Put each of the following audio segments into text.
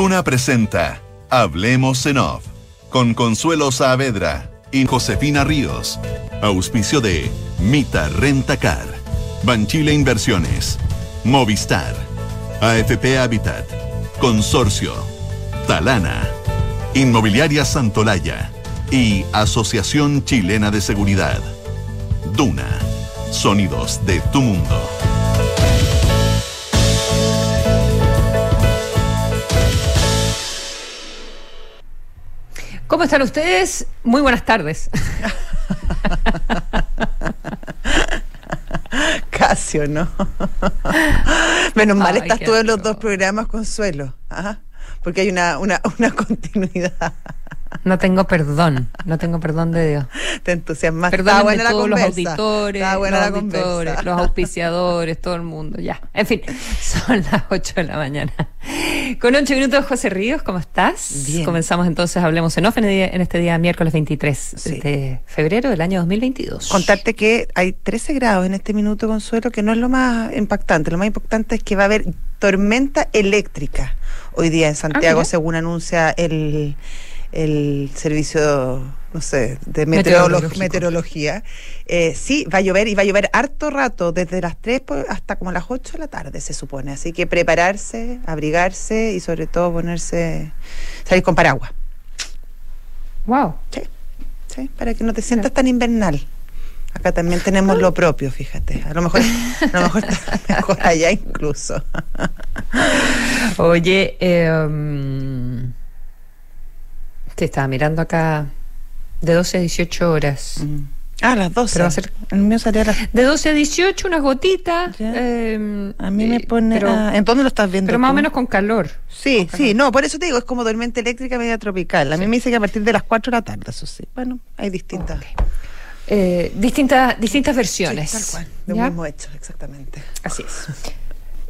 Duna presenta Hablemos en Off con Consuelo Saavedra y Josefina Ríos. Auspicio de Mita Rentacar, Banchile Inversiones, Movistar, AFP Habitat, Consorcio, Talana, Inmobiliaria Santolaya y Asociación Chilena de Seguridad. Duna, sonidos de tu mundo. ¿Cómo están ustedes? Muy buenas tardes. Casio, ¿no? Menos mal estás tú en los dos programas, Consuelo. Porque hay una, una, una continuidad. No tengo perdón, no tengo perdón de Dios. Te entusiasmas. Perdón buena todos los auditores, buena los, auditores los auspiciadores, todo el mundo, ya. En fin, son las 8 de la mañana. Con 8 minutos, José Ríos, ¿cómo estás? Bien. Comenzamos entonces, hablemos en off en, este día miércoles 23 de febrero del año 2022. Contarte que hay 13 grados en este minuto, Consuelo, que no es lo más impactante. Lo más importante es que va a haber tormenta eléctrica hoy día en Santiago, ah, según anuncia el el servicio, no sé, de meteorología. Eh, sí, va a llover y va a llover harto rato, desde las 3 hasta como las 8 de la tarde, se supone. Así que prepararse, abrigarse y sobre todo ponerse, salir con paraguas. Wow. Sí, sí, para que no te sientas tan invernal. Acá también tenemos lo propio, fíjate. A lo mejor, a lo mejor está mejor allá incluso. Oye, eh, te estaba mirando acá de 12 a 18 horas. Mm. Ah, las 12. Pero va a ser, el mío salía a las... De 12 a 18, unas gotitas. Eh, a mí me pone... ¿En dónde lo estás viendo Pero más o menos con calor. Sí, sí, no, por eso te digo, es como tormenta eléctrica media tropical. A mí me dice que a partir de las 4 de la tarde, eso sí. Bueno, hay distintas... Eh, distintas, distintas versiones. tal cual, de un mismo hecho, exactamente. Así es.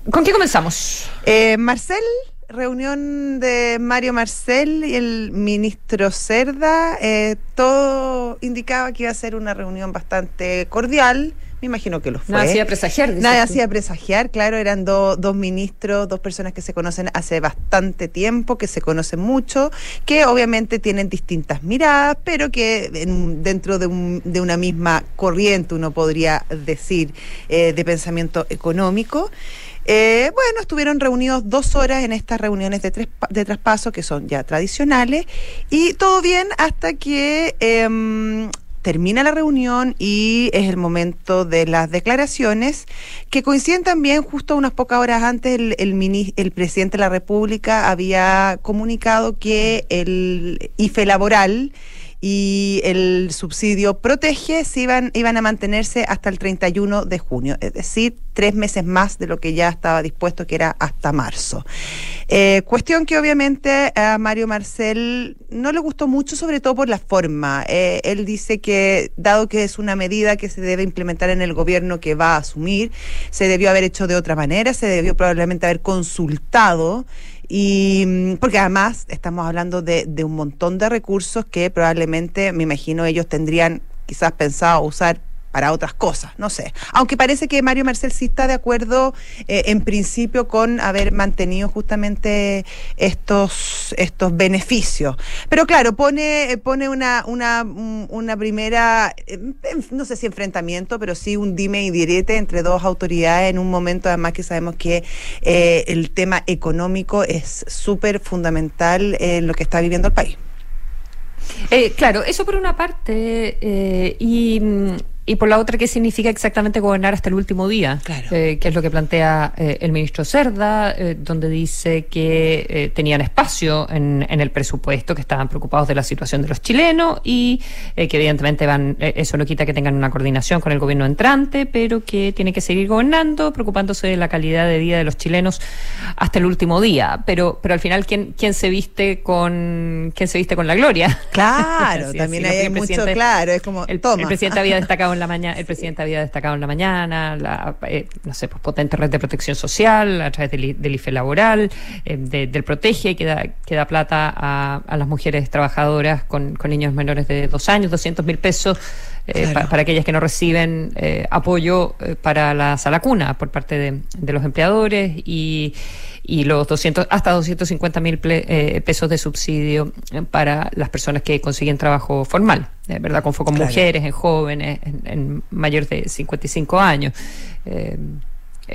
¿Con qué comenzamos? Eh, Marcel reunión de Mario Marcel y el ministro Cerda. Eh, todo indicaba que iba a ser una reunión bastante cordial. Me imagino que lo fue. Nada hacía presagiar. Nada hacía presagiar, claro, eran dos ministros, dos personas que se conocen hace bastante tiempo, que se conocen mucho, que obviamente tienen distintas miradas, pero que dentro de, una misma corriente, uno podría decir, eh, de pensamiento económico. Eh, bueno, estuvieron reunidos dos horas en estas reuniones de, tres, de traspaso que son ya tradicionales. Y todo bien hasta que em, termina la reunión y es el momento de las declaraciones que coinciden también justo unas pocas horas antes el, el, el presidente de la República había comunicado que el IFE laboral y el subsidio protege se iban, iban a mantenerse hasta el 31 de junio, es decir, tres meses más de lo que ya estaba dispuesto, que era hasta marzo. Eh, cuestión que obviamente a Mario Marcel no le gustó mucho, sobre todo por la forma. Eh, él dice que, dado que es una medida que se debe implementar en el gobierno que va a asumir, se debió haber hecho de otra manera, se debió probablemente haber consultado y mm, porque además estamos hablando de, de un montón de recursos que probablemente, me imagino, ellos tendrían quizás pensado usar para otras cosas, no sé. Aunque parece que Mario Marcel sí está de acuerdo eh, en principio con haber mantenido justamente estos, estos beneficios. Pero claro, pone, pone una, una, una primera, eh, no sé si enfrentamiento, pero sí un dime y direte entre dos autoridades en un momento además que sabemos que eh, el tema económico es súper fundamental en lo que está viviendo el país. claro, eso por una parte, y mm, y por la otra, ¿qué significa exactamente gobernar hasta el último día? Eh, que es lo que plantea eh, el ministro Cerda, eh, donde dice que tenían espacio en, el presupuesto, que estaban preocupados de la situación de los chilenos y que evidentemente van, eso no quita que tengan una coordinación con el gobierno entrante, pero que tiene que seguir gobernando, preocupándose de la calidad de vida de los chilenos hasta el último día. Pero, pero al final, ¿quién, quién se viste con quién se viste con la gloria? Claro, también hay mucho claro, es como el, el presidente había destacado en la mañana, el presidente había destacado en la mañana, la, eh, no sé, pues potente red de protección social a través del, IFE laboral, eh, del Protege, que da, que da plata a, las mujeres trabajadoras con, niños menores de dos años, 200 mil pesos. Eh, para aquellas que no reciben apoyo para la sala cuna por parte de, los empleadores y, y los 200 hasta 250 mil pesos de subsidio para las personas que consiguen trabajo formal, ¿verdad? Con foco en mujeres, en jóvenes, en, mayores de 55 años.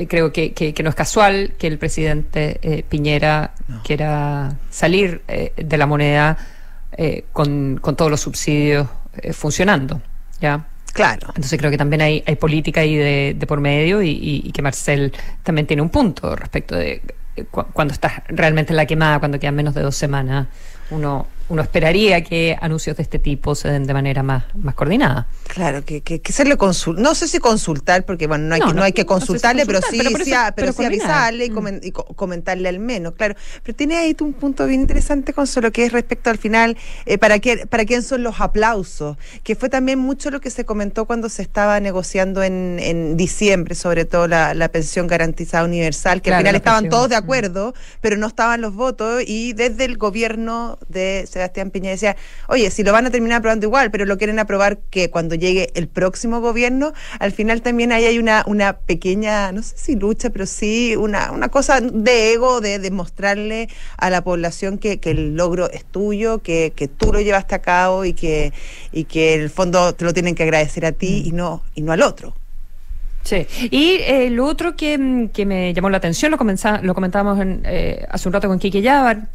creo que, no es casual que el presidente Piñera quiera salir de la moneda con, con todos los subsidios funcionando. ¿ya? Claro. Entonces creo que también hay, hay política ahí de, por medio y, que Marcel también tiene un punto respecto de cuando estás realmente en la quemada, cuando quedan menos de dos semanas, uno uno esperaría que anuncios de este tipo se den de manera más, más coordinada. Claro, que, que, que se le consulta, no sé si consultar, porque bueno, no hay, que, no, hay que consultarle, pero sí, pero, sí, avisarle y, mm. comentarle al menos, claro. Pero tiene ahí un punto bien interesante, con lo que es respecto al final, eh, para, qué, para quién son los aplausos, que fue también mucho lo que se comentó cuando se estaba negociando en, en diciembre, sobre todo la, la pensión garantizada universal, que al final estaban todos de mm. acuerdo, pero no estaban los votos, y desde el gobierno de Sebastián Piñera decía, oye, si lo van a terminar aprobando igual, pero lo quieren aprobar que cuando llegue el próximo gobierno, al final también ahí hay una, una pequeña, no sé si lucha, pero sí una, una cosa de ego, de demostrarle a la población que, que el logro es tuyo, que, que tú lo llevaste a cabo y que, y que el fondo te lo tienen que agradecer a ti y no, y no al otro. Sí, y eh, lo otro que, que, me llamó la atención, lo, lo comentábamos en, eh, hace un rato con Kike Yavar,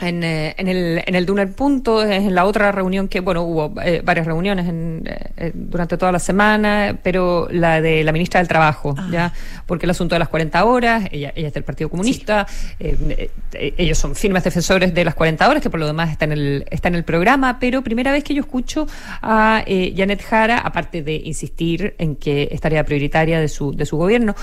en, eh, en, el, en el Duner Punto, en la otra reunión que, bueno, hubo eh, varias reuniones en, eh, durante toda la semana, pero la de la ministra del Trabajo, ah. ¿ya? Porque el asunto de las 40 horas, ella, ella es del Partido Comunista, ellos son firmes defensores de las 40 horas, que por lo demás está en el, está en el programa, pero primera vez que yo escucho a Janet Jara, aparte de insistir en que es tarea prioritaria de su, de su gobierno,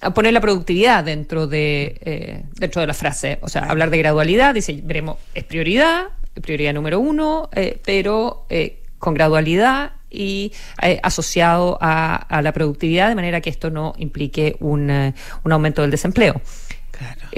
a poner la productividad dentro de, dentro de la frase, o sea, hablar de gradualidad, veremos, es prioridad, prioridad número uno, eh, pero eh, con gradualidad y eh, asociado a, la productividad, de manera que esto no implique un, un aumento del desempleo.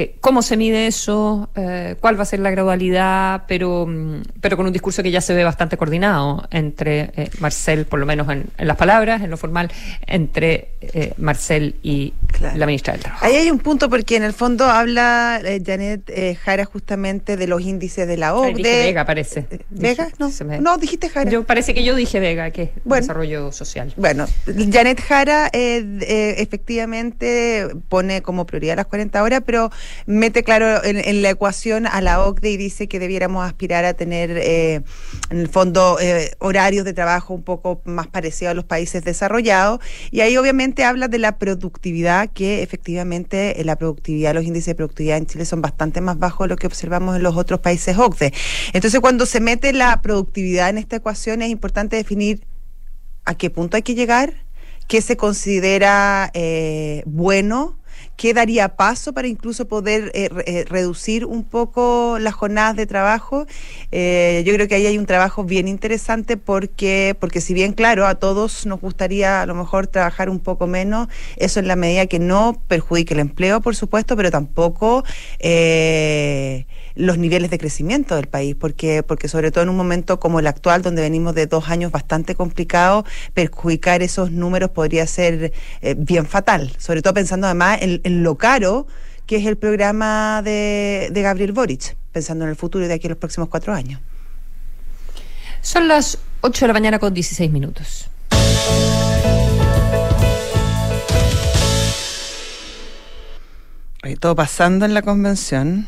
Eh, ¿Cómo se mide eso? Eh, ¿Cuál va a ser la gradualidad? Pero, mm, pero con un discurso que ya se ve bastante coordinado entre eh, Marcel, por lo menos en, las palabras, en lo formal, entre Marcel y la ministra del Trabajo. Ahí hay un punto porque en el fondo habla Janet Jara justamente de los índices de la OCDE. Vega, parece. ¿Vega? No, no, dijiste Jara. Yo parece que yo dije Vega, que es desarrollo social. Bueno, Janet Jara efectivamente pone como prioridad las 40 horas, pero mete claro en, la ecuación a la OCDE y dice que debiéramos aspirar a tener, eh, en el fondo, eh, horarios de trabajo un poco más parecidos a los países desarrollados. Y ahí obviamente habla de la productividad, que efectivamente eh, la productividad, los índices de productividad en Chile son bastante más bajos de lo que observamos en los otros países OCDE. Entonces, cuando se mete la productividad en esta ecuación, es importante definir a qué punto hay que llegar, qué se considera bueno ¿Qué daría paso para incluso poder eh, eh, reducir un poco las jornadas de trabajo? Eh, yo creo que ahí hay un trabajo bien interesante porque, porque si bien, claro, a todos nos gustaría a lo mejor trabajar un poco menos, eso en la medida que no perjudique el empleo, por supuesto, pero tampoco los niveles de crecimiento del país, porque, porque sobre todo en un momento como el actual, donde venimos de dos años bastante complicados, perjudicar esos números podría ser eh, bien fatal, sobre todo pensando además en, lo caro que es el programa de, de Gabriel Boric, pensando en el futuro y de aquí a los próximos cuatro años. Son las 8 de la mañana con 16 minutos. todo pasando en la convención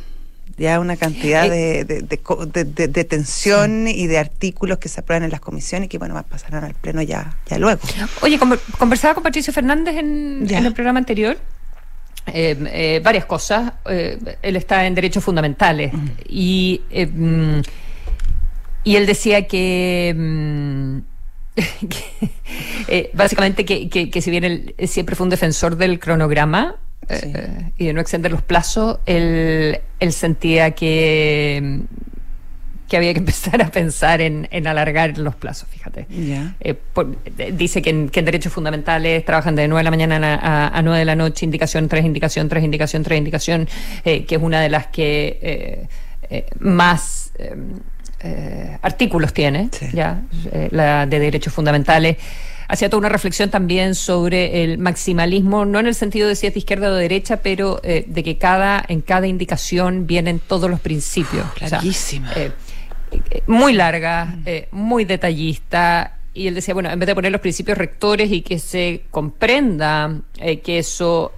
ya una cantidad eh, de, de, de, tensión y de artículos que se aprueban en las comisiones que bueno pasarán al pleno ya, ya luego. Oye, conversaba con Patricio Fernández en, el programa anterior. Eh, eh, varias cosas. él está en derechos fundamentales mm. y, mm, y él decía que, mm, básicamente que, que, si bien él siempre fue un defensor del cronograma, eh, y de no extender los plazos, él, él sentía que, que había que empezar a pensar en, en alargar los plazos, fíjate. Eh, dice que en, que en, derechos fundamentales trabajan de 9 de la mañana a, a, 9 de la noche, indicación 3, indicación 3, indicación 3, indicación, eh, que es una de las que más artículos tiene, ya la de derechos fundamentales hacía toda una reflexión también sobre el maximalismo, no en el sentido de si es de izquierda o de derecha, pero de que cada en cada indicación vienen todos los principios. Clarísima. Muy larga, muy detallista y él decía, bueno, en vez de poner los principios rectores y que se comprenda que eso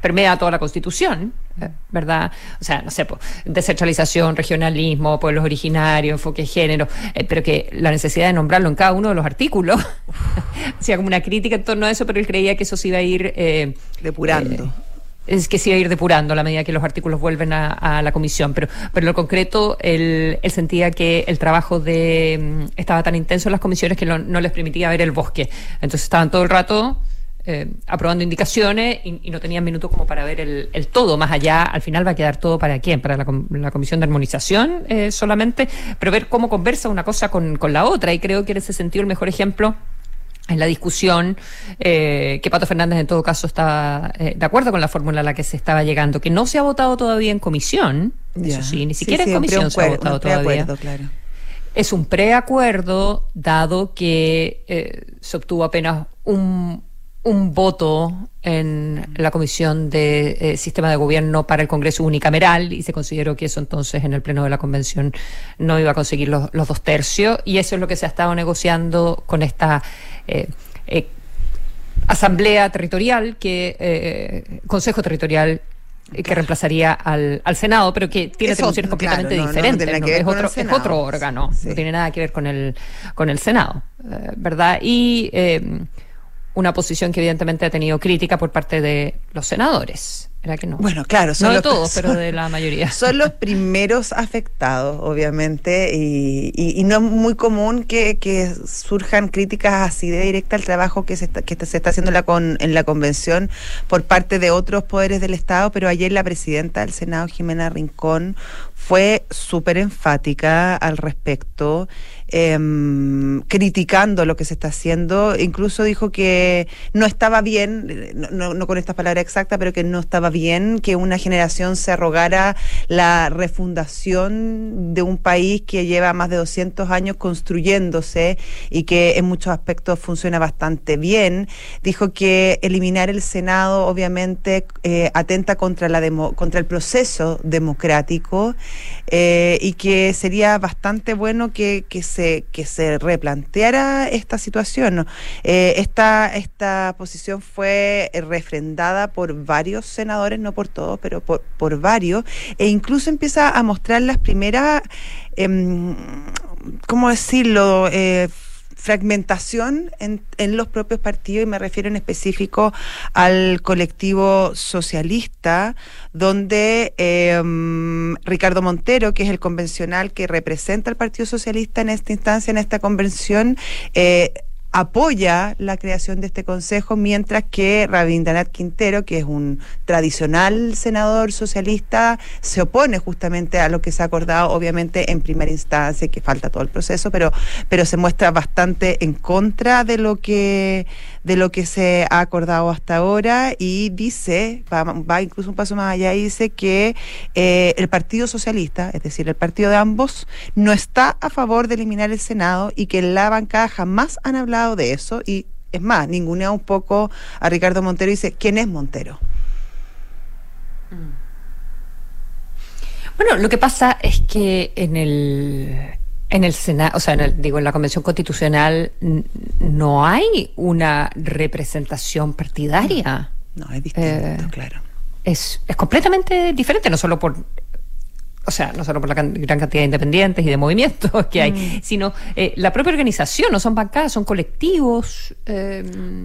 permea toda la Constitución, ¿verdad? O sea, no sé, descentralización, regionalismo, pueblos originarios, enfoque de género, eh, pero que la necesidad de nombrarlo en cada uno de los artículos, hacía como una crítica en torno a eso, pero él creía que eso se iba a ir... Eh, Depurando. Eh, es que se a ir depurando a la medida que los artículos vuelven a, la comisión, pero, pero en lo concreto él, sentía que el trabajo de mm, estaba tan intenso en las comisiones que no les permitía ver el bosque. Entonces estaban todo el rato eh, aprobando indicaciones y, no tenían minutos como para ver el, todo. Más allá, al final va a quedar todo para quién, para la, Comisión de Armonización eh, solamente, pero ver cómo conversa una cosa con, la otra. Y creo que en ese sentido el mejor ejemplo en la discusión, eh, que Pato Fernández en todo caso está de acuerdo con la fórmula a la que se estaba llegando, que no se ha votado todavía en comisión, eso sí, ni siquiera en comisión se ha votado todavía. Claro. Es un preacuerdo, dado que se obtuvo apenas un un voto en la Comisión de eh, Sistema de Gobierno para el Congreso unicameral y se consideró que eso entonces en el Pleno de la Convención no iba a conseguir los, dos tercios y eso es lo que se ha estado negociando con esta eh, eh, Asamblea Territorial, que Consejo Territorial que reemplazaría al, al, Senado, pero que tiene atribuciones completamente diferentes. es, otro, es, otro, órgano, no tiene nada que ver con el, con el Senado, ¿verdad? Y una posición que evidentemente ha tenido crítica por parte de los senadores. ¿Era que no? Bueno, claro, son no de todos, pero de la mayoría. Son los primeros afectados, obviamente, y, no es muy común que, surjan críticas así de directa al trabajo que se está, que se está haciendo en la, con, en la convención por parte de otros poderes del Estado, pero ayer la presidenta del Senado, Jimena Rincón, fue súper enfática al respecto eh, criticando lo que se está haciendo. Incluso dijo que no estaba bien, no, con estas palabras exactas, pero que no estaba bien que una generación se arrogara la refundación de un país que lleva más de 200 años construyéndose y que en muchos aspectos funciona bastante bien. Dijo que eliminar el Senado obviamente eh, atenta contra, la demo, contra el proceso democrático eh, y que sería bastante bueno que se que se replanteara esta situación. Eh, esta, esta posición fue refrendada por varios senadores, no por todos, pero por, por varios, e incluso empieza a mostrar las primeras, eh, ¿cómo decirlo? Eh, fragmentación en, en, los propios partidos y me refiero en específico al colectivo socialista, donde em, Ricardo Montero, que es el convencional que representa al Partido Socialista en esta instancia, en esta convención, eh, apoya la creación de este consejo, mientras que Rabindranath Quintero, que es un tradicional senador socialista, se opone justamente a lo que se ha acordado, obviamente en primera instancia, que falta todo el proceso, pero, pero se muestra bastante en contra de lo que de lo que se ha acordado hasta ahora y dice, va, incluso un paso más allá y dice que eh, el Partido Socialista, es decir, el partido de ambos, no está a favor de eliminar el Senado y que en la bancada jamás han hablado de eso y es más, ningunea un poco a Ricardo Montero y dice, ¿quién es Montero? Mm. Bueno, lo que pasa es que en el en el Senado, o sea, en el, digo, en la Convención Constitucional no hay una representación partidaria. No, es distinto, eh, claro. Es, es completamente diferente, no solo por o sea, no solo por la gran cantidad de independientes y de movimientos que hay, mm. sino eh, la propia organización, no son bancadas, son colectivos. Eh...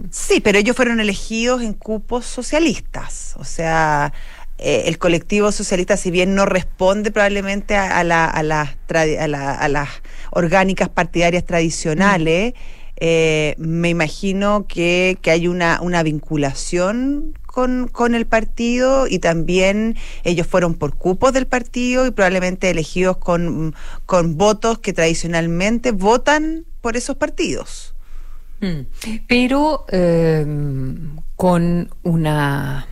Sí, pero ellos fueron elegidos en cupos socialistas, o sea, eh, el colectivo socialista, si bien no responde probablemente a, la, a, las, a, las orgánicas partidarias tradicionales, eh, me imagino que, hay una, una vinculación con, con, el partido y también ellos fueron por cupos del partido y probablemente elegidos con, con votos que tradicionalmente votan por esos partidos. Mm. Pero eh, con una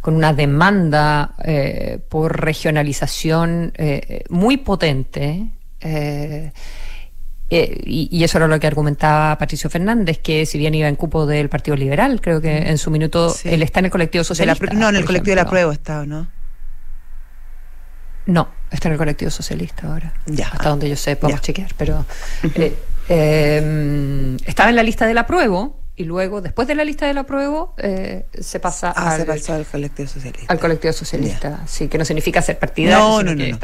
con una demanda eh, por regionalización eh, muy potente. Eh, eh, y, eso era lo que argumentaba Patricio Fernández, que si bien iba en cupo del Partido Liberal, creo que en su minuto él está en el colectivo socialista. no, en el colectivo de la prueba está, ¿no? No, está en el colectivo socialista ahora. Ya. Hasta donde yo sé, podemos chequear. Pero eh, em, estaba en la lista de la prueba y luego, después de la lista de la prueba, eh, se pasa ah, al, al colectivo socialista. Al colectivo socialista, sí, que no significa ser partidario. No, no, no,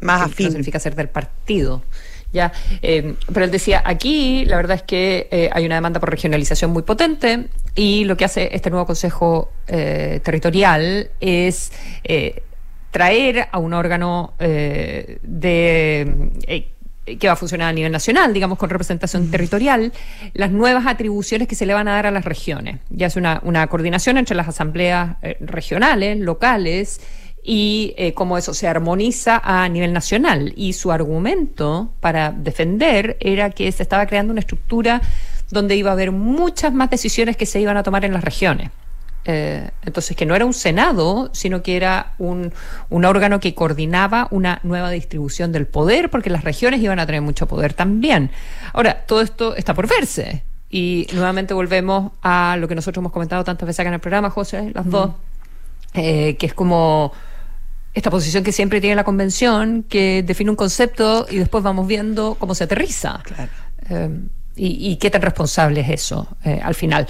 Más afín. No significa ser del partido. Ya, em, pero él decía, aquí la verdad es que eh, hay una demanda por regionalización muy potente y lo que hace este nuevo Consejo Territorial es traer a un órgano eh, de eh, que va a funcionar a nivel nacional, digamos, con representación territorial, las nuevas atribuciones que se le van a dar a las regiones. Ya es una, una coordinación entre las asambleas eh, regionales, locales, y cómo eso se armoniza a nivel nacional. Y su argumento para defender era que se estaba creando una estructura donde iba a haber muchas más decisiones que se iban a tomar en las regiones. Eh, entonces, que no era un Senado, sino que era un, un, órgano que coordinaba una nueva distribución del poder, porque las regiones iban a tener mucho poder también. Ahora, todo esto está por verse. Y nuevamente volvemos a lo que nosotros hemos comentado tantas veces acá en el programa, José, las dos, eh, que es como esta posición que siempre tiene la convención, que define un concepto y después vamos viendo cómo se aterriza. Eh, y, qué tan responsable es eso al final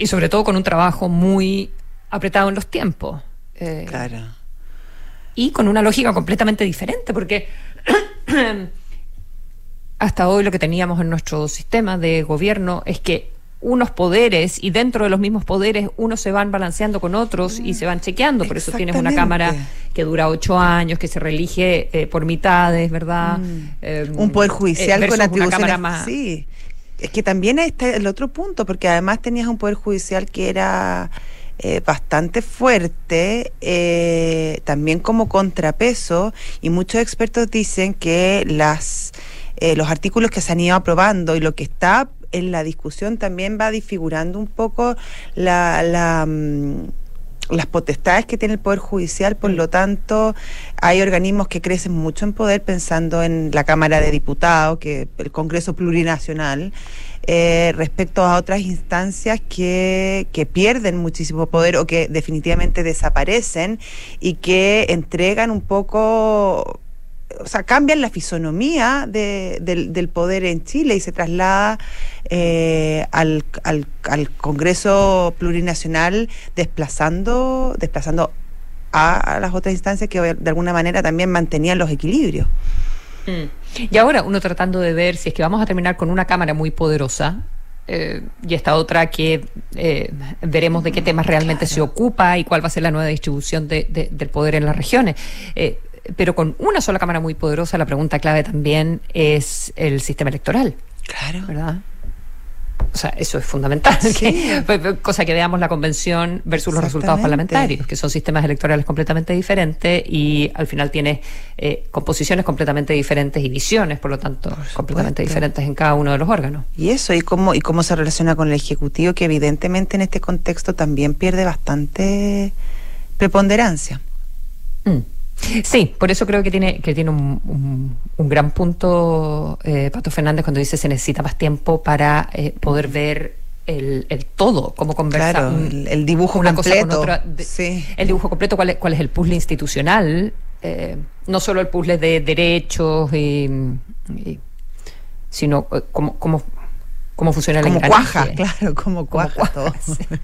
y sobre todo con un trabajo muy apretado en los tiempos. Eh, claro. Y con una lógica completamente diferente, porque hasta hoy lo que teníamos en nuestro sistema de gobierno es que unos poderes y dentro de los mismos poderes unos se van balanceando con otros y se van chequeando. Por eso tienes una Cámara que dura ocho años, que se reelige eh, por mitades, ¿verdad? Mm. Eh, un poder judicial con atribuciones. más... Sí, es que también está el otro punto, porque además tenías un poder judicial que era eh, bastante fuerte, eh, también como contrapeso, y muchos expertos dicen que las eh, los artículos que se han ido aprobando y lo que está en la discusión también va disfigurando un poco la, la mm, las potestades que tiene el Poder Judicial, por lo tanto, hay organismos que crecen mucho en poder, pensando en la Cámara de Diputados, que el Congreso Plurinacional, eh, respecto a otras instancias que, que pierden muchísimo poder o que definitivamente desaparecen y que entregan un poco o sea, cambian la fisonomía del, poder en Chile y se traslada eh, al, al, Congreso Plurinacional desplazando, desplazando a, las otras instancias que de alguna manera también mantenían los equilibrios. Mm. Y ahora uno tratando de ver si es que vamos a terminar con una Cámara muy poderosa, eh, y esta otra que eh, veremos de qué temas realmente se ocupa y cuál va a ser la nueva distribución del poder en las regiones. Eh, pero con una sola Cámara muy poderosa, la pregunta clave también es el sistema electoral. Claro. ¿Verdad? O sea, eso es fundamental. cosa que veamos la convención versus los resultados parlamentarios, que son sistemas electorales completamente diferentes y al final tiene eh, composiciones completamente diferentes y visiones, por lo tanto, completamente diferentes en cada uno de los órganos. Y eso, y cómo, y cómo se relaciona con el Ejecutivo, que evidentemente en este contexto también pierde bastante preponderancia. Mm. Sí, por eso creo que tiene, que tiene un, un, gran punto eh, Pato Fernández cuando dice se necesita más tiempo para eh, poder ver el, el, todo, cómo conversar. el, dibujo una completo. Cosa con otra, El dibujo completo, cuál es, cuál es el puzzle institucional, eh, no solo el puzzle de derechos, y, sino cómo, cómo cómo funciona como cuaja, claro, como cuaja, todo.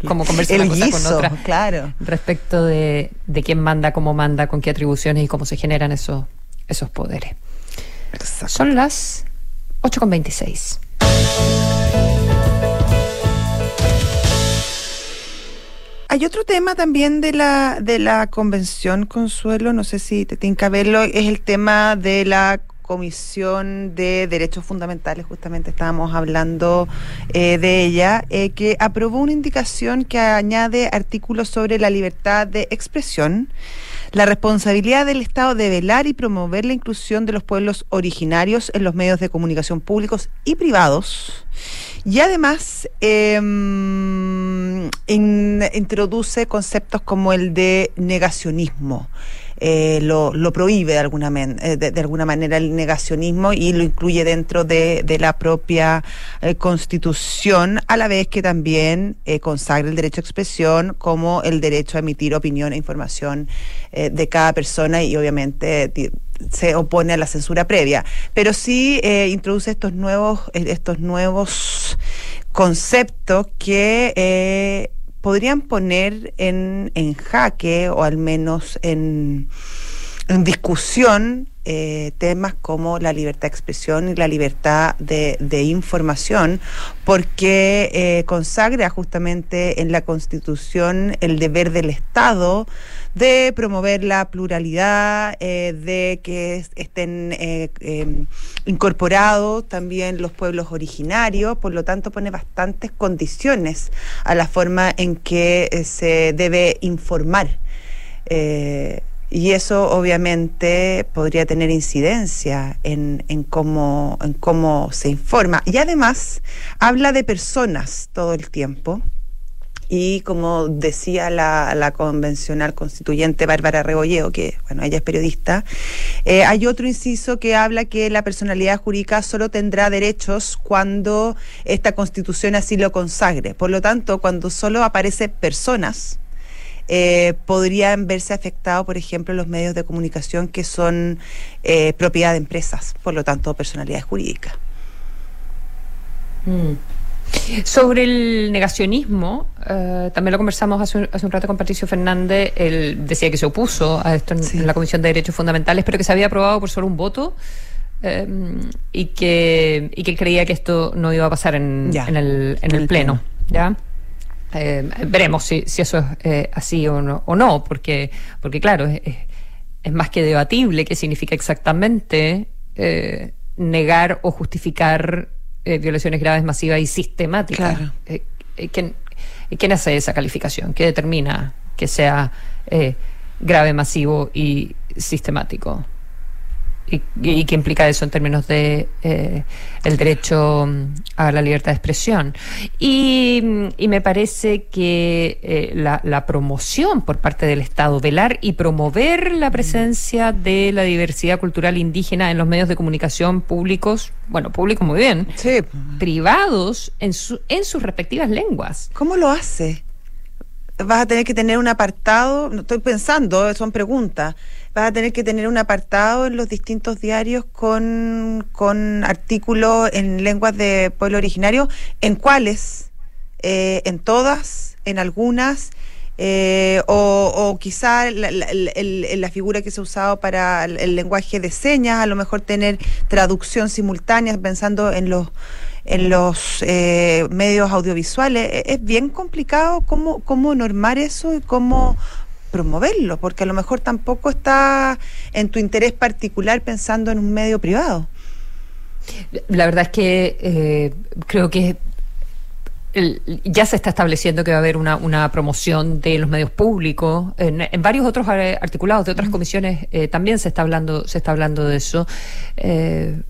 como conversar una cosa con otra. Claro. Respecto de, de, quién manda, cómo manda, con qué atribuciones y cómo se generan esos, esos poderes. Son las 8.26. Hay otro tema también de la, de la convención, Consuelo, no sé si te tiene que verlo, es el tema de la Comisión de Derechos Fundamentales, justamente estábamos hablando eh, de ella, eh, que aprobó una indicación que añade artículos sobre la libertad de expresión, la responsabilidad del Estado de velar y promover la inclusión de los pueblos originarios en los medios de comunicación públicos y privados. Y además em, introduce conceptos como el de negacionismo eh, lo, prohíbe de alguna, eh, de, alguna manera el negacionismo y lo incluye dentro de, la propia constitución, a la vez que también consagra el derecho a expresión como el derecho a emitir opinión e información de cada persona y obviamente se opone a la censura previa, pero sí introduce estos nuevos, estos nuevos conceptos que eh, podrían poner en, en, jaque o al menos en, en discusión eh, temas como la libertad de expresión y la libertad de, información, porque eh, consagra justamente en la Constitución el deber del Estado de promover la pluralidad, eh, de que estén em, incorporados también los pueblos originarios, por lo tanto pone bastantes condiciones a la forma en que se debe informar. Y eso obviamente podría tener incidencia en, en, cómo, en cómo se informa. Y además habla de personas todo el tiempo y como decía la, convencional constituyente Bárbara Rebolleo, que bueno, ella es periodista, eh, hay otro inciso que habla que la personalidad jurídica solo tendrá derechos cuando esta constitución así lo consagre. Por lo tanto, cuando solo aparece personas, eh, podrían verse afectados, por ejemplo, los medios de comunicación que son eh, propiedad de empresas, por lo tanto, personalidad jurídica. Mm. Sobre el negacionismo, eh, también lo conversamos hace un, rato con Patricio Fernández. Él decía que se opuso a esto en, la Comisión de Derechos Fundamentales, pero que se había aprobado por solo un voto eh, y, que, y que creía que esto no iba a pasar en, el, en el, Pleno. ¿ya? Eh, veremos si, si eso es así o no, o no, porque, porque claro, es, es más que debatible qué significa exactamente negar o justificar eh, violaciones graves, masivas y sistemáticas. Eh, eh, ¿quién, hace esa calificación? ¿Qué determina que sea grave, masivo y sistemático? Y, qué implica eso en términos de eh, el derecho mm, a la libertad de expresión. Y, mm, me parece que eh, la, promoción por parte del Estado, velar y promover la presencia de la diversidad cultural indígena en los medios de comunicación públicos, bueno, públicos muy bien, privados en, su, en sus respectivas lenguas. ¿Cómo lo hace? Vas a tener que tener un apartado, no estoy pensando, son preguntas vas a tener que tener un apartado en los distintos diarios con, con artículos en lenguas de pueblo originario. ¿En cuáles? Eh, ¿En todas? ¿En algunas? Eh, o, o, quizá la, la, figura que se ha usado para el, lenguaje de señas, a lo mejor tener traducción simultánea pensando en los en los eh, medios audiovisuales. E, es bien complicado cómo, cómo normar eso y cómo promoverlo, porque a lo mejor tampoco está en tu interés particular pensando en un medio privado. La verdad es que eh, creo que ya se está estableciendo que va a haber una, una promoción de los medios públicos. En, varios otros articulados de otras comisiones eh, también se está hablando, se está hablando de eso. Eh,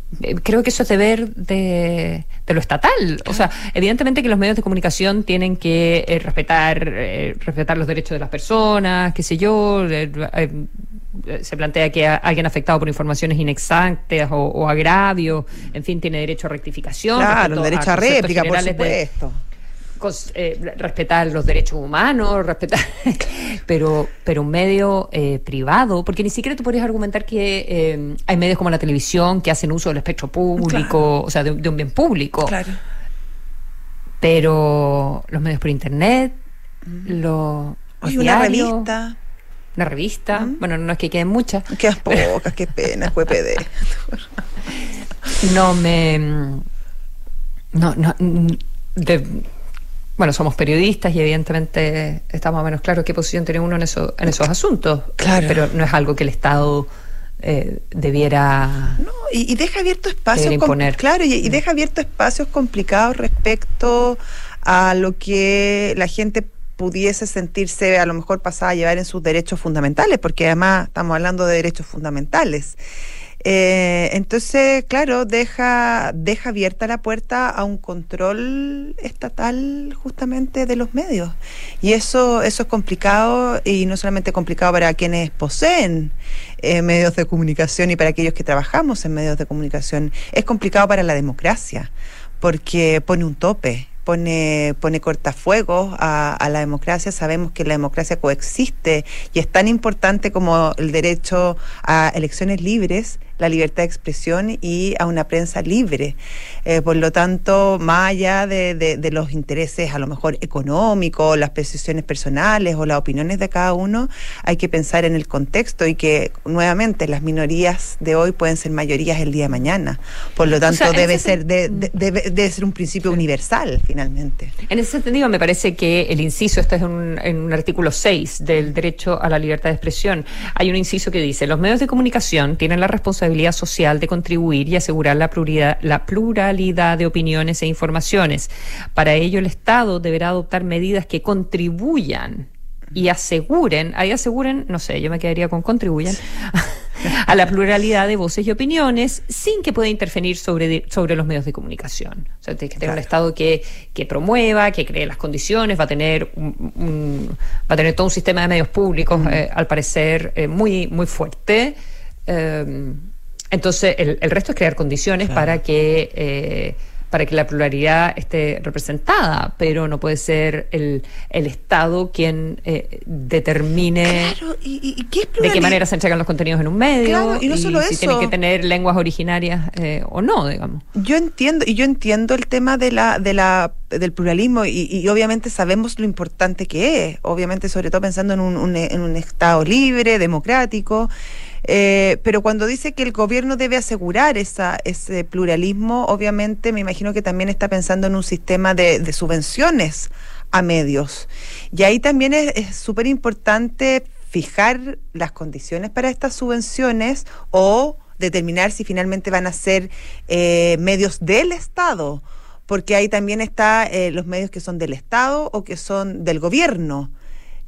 creo que eso es deber de, de lo estatal. O sea, evidentemente que los medios de comunicación tienen que eh, respetar, respetar los derechos de las personas, qué sé yo se plantea que alguien afectado por informaciones inexactas o, o agravio, en fin, tiene derecho a rectificación. Claro, derecho a, réplica, por supuesto. Eh, respetar los derechos humanos, respetar, pero, pero un medio eh, privado, porque ni siquiera tú podrías argumentar que eh, hay medios como la televisión que hacen uso del espectro público, o sea, de, un bien público. Claro. Pero los medios por internet, los, una revista. Una revista, bueno, no es que queden muchas. Qué pocas, qué pena, fue PD. no me. No, no. De, bueno, somos periodistas y evidentemente está más o menos claro qué posición tiene uno en, eso, en esos asuntos. Claro. Pero no es algo que el Estado eh, debiera. No, y, deja abierto espacios. Imponer. Claro, y, deja abierto espacios complicados respecto a lo que la gente pudiese sentirse a lo mejor pasada a llevar en sus derechos fundamentales, porque además estamos hablando de derechos fundamentales. Eh, entonces, claro, deja, deja abierta la puerta a un control estatal justamente de los medios. Y eso, eso es complicado y no solamente complicado para quienes poseen eh, medios de comunicación y para aquellos que trabajamos en medios de comunicación, es complicado para la democracia porque pone un tope pone, pone cortafuegos a, a, la democracia. Sabemos que la democracia coexiste y es tan importante como el derecho a elecciones libres la libertad de expresión y a una prensa libre. Eh, por lo tanto, más allá de, de, los intereses a lo mejor económicos, las precisiones personales o las opiniones de cada uno, hay que pensar en el contexto y que nuevamente las minorías de hoy pueden ser mayorías el día de mañana. Por lo tanto, debe ser de, debe, ser un principio universal finalmente. En ese sentido, me parece que el inciso, este es un, en un artículo 6 del derecho a la libertad de expresión, hay un inciso que dice, los medios de comunicación tienen la responsabilidad responsabilidad social de contribuir y asegurar la pluralidad, la pluralidad de opiniones e informaciones. Para ello, el Estado deberá adoptar medidas que contribuyan y aseguren, ahí aseguren, no sé, yo me quedaría con contribuyan, a la pluralidad de voces y opiniones sin que pueda intervenir sobre, sobre los medios de comunicación. O sea, tiene que tener un Estado que, que promueva, que cree las condiciones, va a tener un, va a tener todo un sistema de medios públicos, eh, al parecer, eh, muy, muy fuerte. Eh, entonces, el, el, resto es crear condiciones para que eh, para que la pluralidad esté representada, pero no puede ser el, el Estado quien eh, determine claro, ¿y, qué es de qué manera se entregan los contenidos en un medio y, no solo si tienen que tener lenguas originarias eh, o no, digamos. Yo entiendo, y yo entiendo el tema de la, de la del pluralismo y, y, obviamente sabemos lo importante que es, obviamente sobre todo pensando en un, un en un Estado libre, democrático. Eh, pero cuando dice que el gobierno debe asegurar esa, ese pluralismo, obviamente me imagino que también está pensando en un sistema de, subvenciones a medios. Y ahí también es súper importante fijar las condiciones para estas subvenciones o determinar si finalmente van a ser eh, medios del Estado, porque ahí también está eh, los medios que son del Estado o que son del gobierno.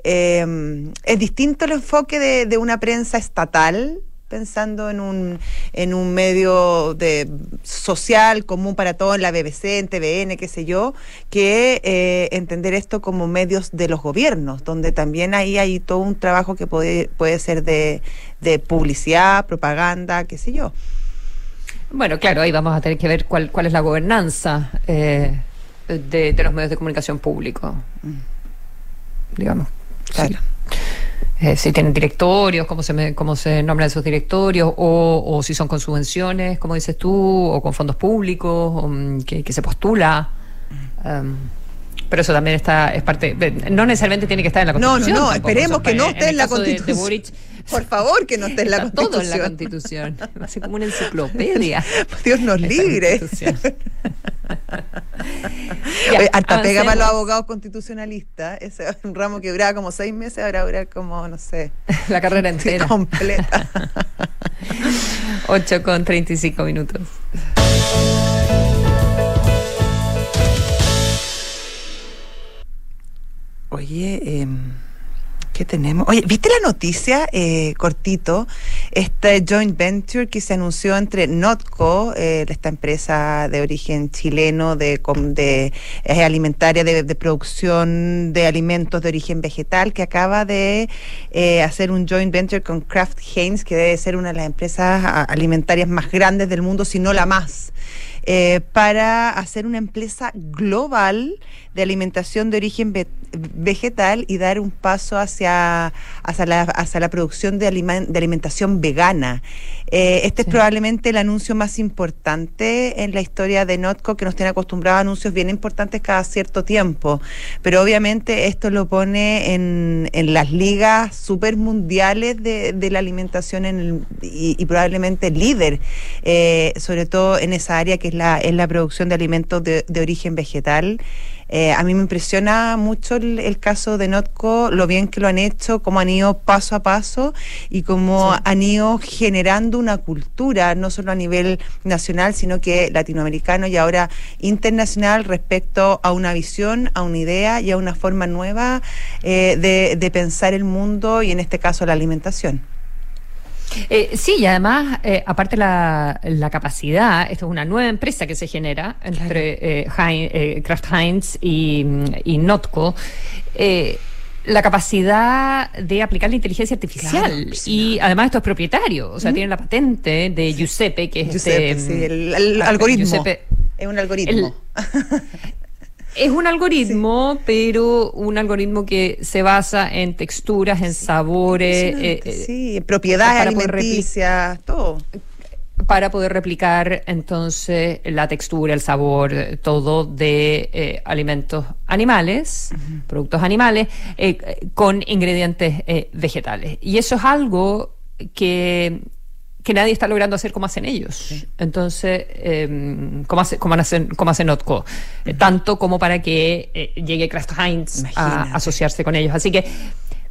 Eh, es distinto el enfoque de, una prensa estatal, pensando en un, en un medio de social común para todos, en la BBC, en TVN, qué sé yo, que eh, entender esto como medios de los gobiernos, donde también ahí hay todo un trabajo que puede, puede ser de, de publicidad, propaganda, qué sé yo. Bueno, claro, ahí vamos a tener que ver cuál, cuál es la gobernanza eh, de, de, los medios de comunicación públicos, mm. digamos. Claro. Eh, si tienen directorios, cómo se, cómo se nombran esos directorios, o, o, si son con subvenciones, como dices tú, o con fondos públicos, mm, que, se postula. Um, pero eso también está, es parte, no necesariamente tiene que estar en la Constitución. No, no, no, esperemos que no esté en, la Constitución. Por favor, que no esté en la Constitución. Todo en la Constitución. Así como una enciclopedia. Dios nos libre. hasta pega para los abogados constitucionalistas. Ese es un ramo que duraba como seis meses, ahora dura como, no sé. La carrera entera. Completa. 8 con 35 minutos. Oye, eh, ¿Qué tenemos? Oye, ¿viste la noticia, eh, cortito? Este joint venture que se anunció entre Notco, eh, esta empresa de origen chileno de, de eh, alimentaria, de, producción de alimentos de origen vegetal, que acaba de hacer un joint venture con Kraft Heinz, que debe ser una de las empresas alimentarias más grandes del mundo, si no la más. Para hacer una empresa global de alimentación de origen vegetal y dar un paso hacia, hacia, la, hacia la producción de, de alimentación vegana. Eh, este es probablemente el anuncio más importante en la historia de Notco, que nos tiene acostumbrados a anuncios bien importantes cada cierto tiempo. Pero obviamente esto lo pone en, en las ligas super mundiales de, de la alimentación en y, probablemente líder, eh, sobre todo en esa área que es la, es la producción de alimentos de, de origen vegetal. Eh, a mí me impresiona mucho el, caso de Notco, lo bien que lo han hecho, cómo han ido paso a paso y cómo han ido generando una cultura, no solo a nivel nacional, sino que latinoamericano y ahora internacional respecto a una visión, a una idea y a una forma nueva eh, de, de pensar el mundo y en este caso la alimentación. Eh, sí, y además, eh, aparte la, la capacidad, esto es una nueva empresa que se genera entre eh, Kraft Heinz y, y Notco la capacidad de aplicar la inteligencia artificial. y además esto es propietario, o sea, tiene la patente de Giuseppe, que es Giuseppe, este, el, ah, algoritmo. es un algoritmo. es un algoritmo, pero un algoritmo que se basa en texturas, en sabores. Eh, eh, sí, propiedades alimenticias, todo para poder replicar entonces la textura, el sabor, todo de eh, alimentos animales, productos animales, eh, con ingredientes eh, vegetales. Y eso es algo que, que nadie está logrando hacer como hacen ellos. Entonces, eh, como, hace, como, hacen, como hacen Notco, tanto como para que llegue Kraft Heinz a asociarse con ellos. Así que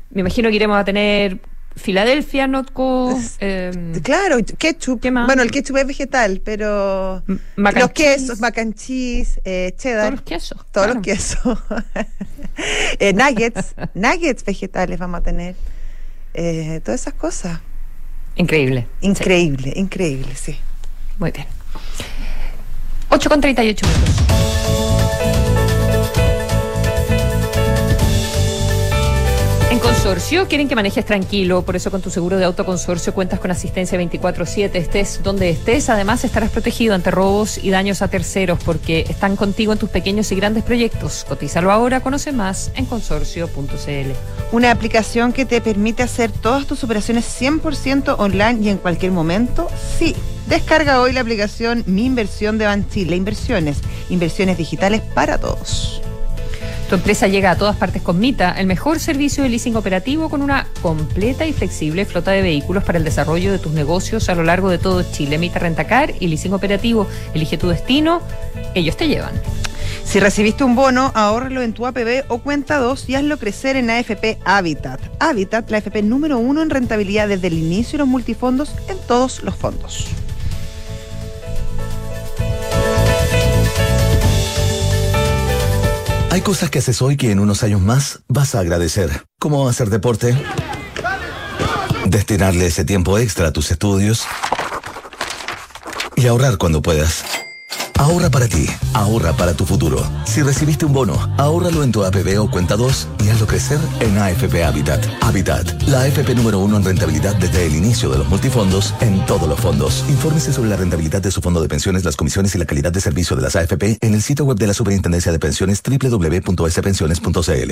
me imagino que iremos a tener Filadelfia, Notco. Eh, claro, ketchup. Bueno, el ketchup es vegetal, pero los quesos, mac and cheese, eh, cheddar. Todos los quesos. Todos los quesos. eh, nuggets, nuggets vegetales vamos a tener. Eh, todas esas cosas. Increíble. Increíble, increíble, sí. Muy bien. 8 con 38 minutos. Consorcio quieren que manejes tranquilo, por eso con tu seguro de auto consorcio cuentas con asistencia 24/7, estés donde estés, además estarás protegido ante robos y daños a terceros porque están contigo en tus pequeños y grandes proyectos. Cotízalo ahora, conoce más en consorcio.cl. Una aplicación que te permite hacer todas tus operaciones 100% online y en cualquier momento, sí. Descarga hoy la aplicación Mi Inversión de Banchile, inversiones, inversiones digitales para todos. Tu empresa llega a todas partes con Mita, el mejor servicio de leasing operativo con una completa y flexible flota de vehículos para el desarrollo de tus negocios a lo largo de todo Chile. Mita Rentacar y leasing operativo. Elige tu destino, ellos te llevan. Si recibiste un bono, ahórralo en tu APB o cuenta 2 y hazlo crecer en AFP Habitat. Habitat, la AFP número uno en rentabilidad desde el inicio de los multifondos en todos los fondos. Hay cosas que haces hoy que en unos años más vas a agradecer. Como hacer deporte, destinarle ese tiempo extra a tus estudios y ahorrar cuando puedas. Ahorra para ti, ahorra para tu futuro. Si recibiste un bono, ahórralo en tu APB o cuenta 2 y hazlo crecer en AFP Habitat. Habitat, la AFP número uno en rentabilidad desde el inicio de los multifondos en todos los fondos. Infórmese sobre la rentabilidad de su fondo de pensiones, las comisiones y la calidad de servicio de las AFP en el sitio web de la Superintendencia de Pensiones www.spensiones.cl.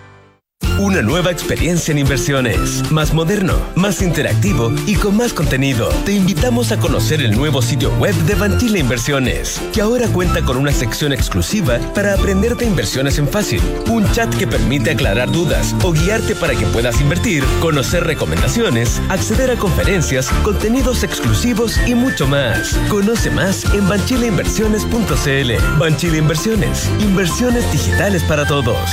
Una nueva experiencia en inversiones, más moderno, más interactivo y con más contenido. Te invitamos a conocer el nuevo sitio web de Banchile Inversiones, que ahora cuenta con una sección exclusiva para aprender de inversiones en fácil, un chat que permite aclarar dudas o guiarte para que puedas invertir, conocer recomendaciones, acceder a conferencias, contenidos exclusivos y mucho más. Conoce más en banchileinversiones.cl. Banchile Inversiones, inversiones digitales para todos.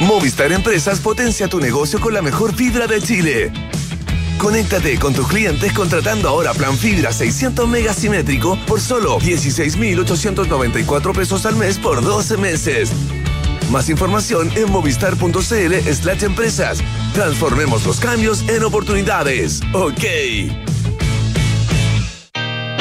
Movistar Empresas potencia tu negocio con la mejor fibra de Chile. Conéctate con tus clientes contratando ahora plan fibra 600 megasimétrico por solo 16,894 pesos al mes por 12 meses. Más información en movistar.cl slash empresas. Transformemos los cambios en oportunidades. Ok.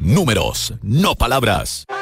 Números, no palabras.